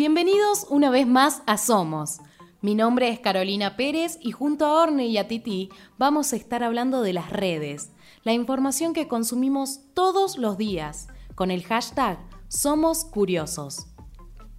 Bienvenidos una vez más a Somos. Mi nombre es Carolina Pérez y junto a Orne y a Titi vamos a estar hablando de las redes, la información que consumimos todos los días, con el hashtag Somos Curiosos.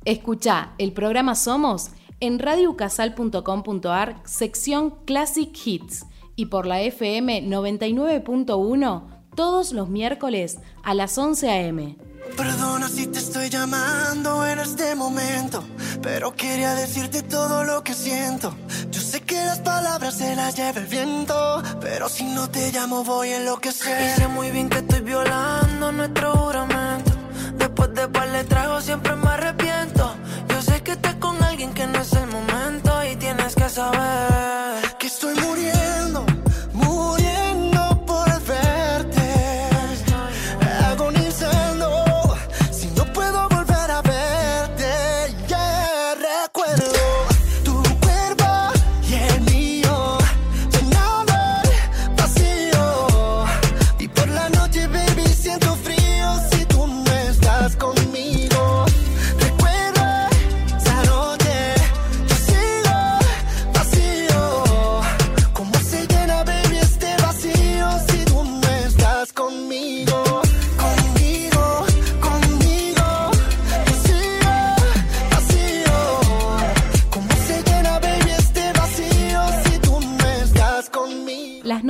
Escucha el programa Somos en radiocasal.com.ar, sección Classic Hits, y por la FM 99.1 todos los miércoles a las 11 a.m. Perdona si te estoy llamando en este momento, pero quería decirte todo lo que siento. Yo sé que las palabras se las lleva el viento, pero si no te llamo voy a enloquecer. Y sé muy bien que estoy violando nuestro juramento. Después de par le trago siempre me arrepiento. Yo sé que estás con alguien que no es el momento y tienes que saber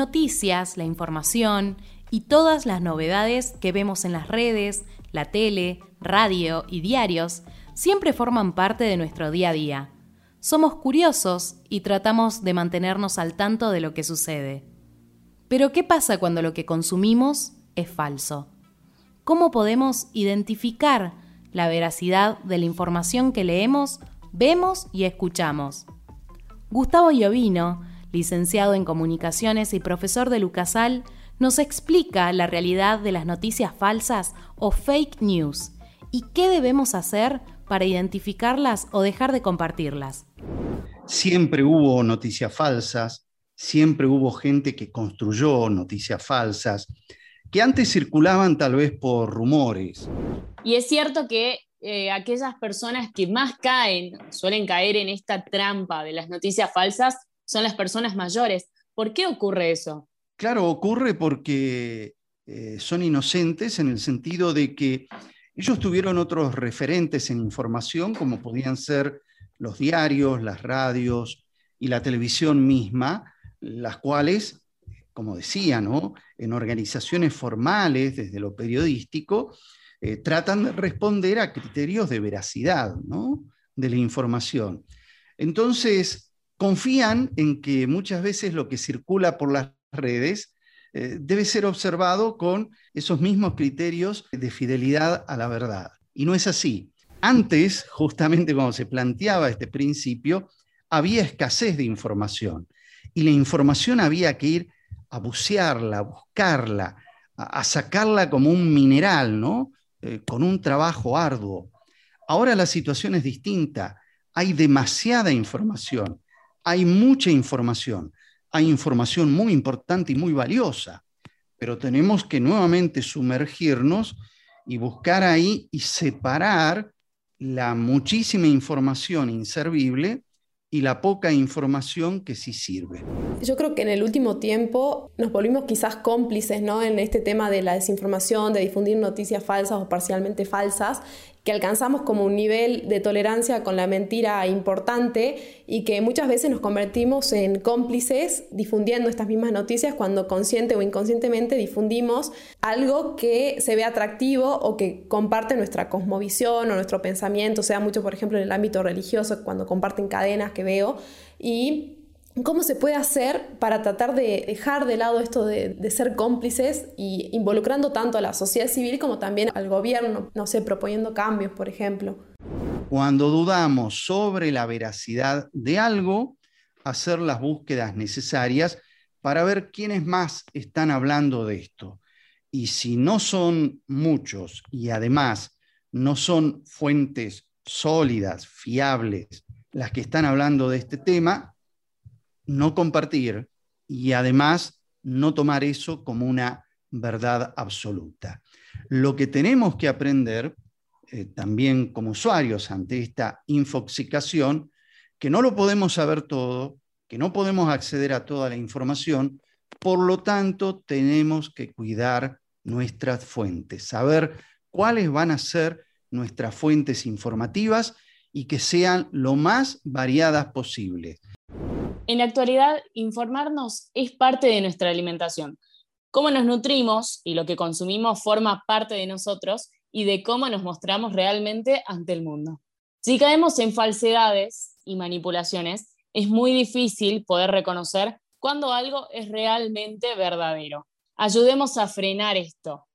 noticias, la información y todas las novedades que vemos en las redes, la tele, radio y diarios siempre forman parte de nuestro día a día. Somos curiosos y tratamos de mantenernos al tanto de lo que sucede. Pero ¿qué pasa cuando lo que consumimos es falso? ¿Cómo podemos identificar la veracidad de la información que leemos, vemos y escuchamos? Gustavo Llovino licenciado en comunicaciones y profesor de Lucasal, nos explica la realidad de las noticias falsas o fake news y qué debemos hacer para identificarlas o dejar de compartirlas. Siempre hubo noticias falsas, siempre hubo gente que construyó noticias falsas, que antes circulaban tal vez por rumores. Y es cierto que eh, aquellas personas que más caen, suelen caer en esta trampa de las noticias falsas, son las personas mayores. ¿Por qué ocurre eso? Claro, ocurre porque eh, son inocentes en el sentido de que ellos tuvieron otros referentes en información, como podían ser los diarios, las radios y la televisión misma, las cuales, como decía, en organizaciones formales, desde lo periodístico, eh, tratan de responder a criterios de veracidad de la información. Entonces, confían en que muchas veces lo que circula por las redes eh, debe ser observado con esos mismos criterios de fidelidad a la verdad. Y no es así. Antes, justamente cuando se planteaba este principio, había escasez de información y la información había que ir a bucearla, a buscarla, a, sacarla como un mineral, ¿no? Eh, con un trabajo arduo. Ahora la situación es distinta, hay demasiada información hay mucha información, hay información muy importante y muy valiosa, pero tenemos que nuevamente sumergirnos y buscar ahí y separar la muchísima información inservible y la poca información que sí sirve. Yo creo que en el último tiempo nos volvimos quizás cómplices ¿no? en este tema de la desinformación, de difundir noticias falsas o parcialmente falsas, que alcanzamos como un nivel de tolerancia con la mentira importante y que muchas veces nos convertimos en cómplices difundiendo estas mismas noticias cuando consciente o inconscientemente difundimos algo que se ve atractivo o que comparte nuestra cosmovisión o nuestro pensamiento, sea mucho por ejemplo en el ámbito religioso cuando comparten cadenas que veo y ¿Cómo se puede hacer para tratar de dejar de lado esto de, ser cómplices y involucrando tanto a la sociedad civil como también al gobierno, no sé, proponiendo cambios, por ejemplo? Cuando dudamos sobre la veracidad de algo, hacer las búsquedas necesarias para ver quiénes más están hablando de esto. Y si no son muchos y además no son fuentes sólidas, fiables, las que están hablando de este tema, no compartir y además no tomar eso como una verdad absoluta. Lo que tenemos que aprender eh, también como usuarios ante esta infoxicación, que no lo podemos saber todo, que no podemos acceder a toda la información, por lo tanto tenemos que cuidar nuestras fuentes, saber cuáles van a ser nuestras fuentes informativas y que sean lo más variadas posibles. En la actualidad, informarnos es parte de nuestra alimentación. Cómo nos nutrimos y lo que consumimos forma parte de nosotros y de cómo nos mostramos realmente ante el mundo. Si caemos en falsedades y manipulaciones, es muy difícil poder reconocer cuando algo es realmente verdadero. Ayudemos a frenar esto.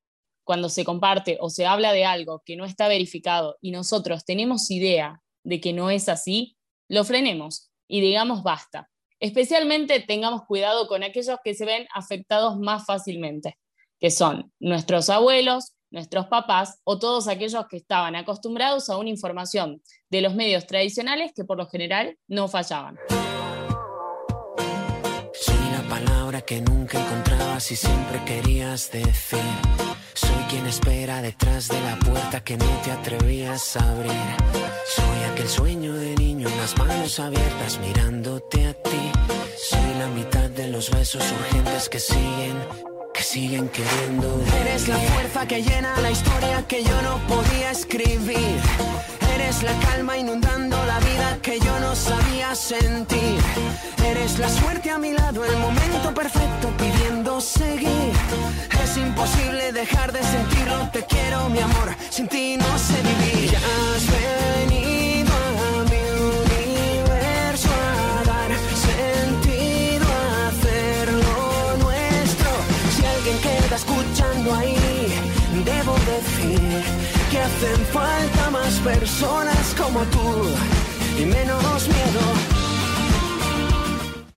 Cuando se comparte o se habla de algo que no está verificado y nosotros tenemos idea de que no es así, lo frenemos y digamos basta. Especialmente tengamos cuidado con aquellos que se ven afectados más fácilmente, que son nuestros abuelos, nuestros papás o todos aquellos que estaban acostumbrados a una información de los medios tradicionales que por lo general no fallaban. Soy la palabra que nunca encontrabas y siempre querías decir. Soy quien espera detrás de la puerta que no te atrevías a abrir. Soy aquel sueño de niño en las manos abiertas mirándote a ti. Soy la mitad de los besos urgentes que siguen que siguen queriendo. Eres la fuerza que llena la historia que yo no podía escribir. Eres la calma inundando la vida que yo no sabía sentir. Eres la suerte a mi lado, el momento perfecto pidiendo seguir. Es imposible dejar de sentirlo, te quiero mi amor, sin ahí, debo decir que hacen falta más personas como tú y menos miedo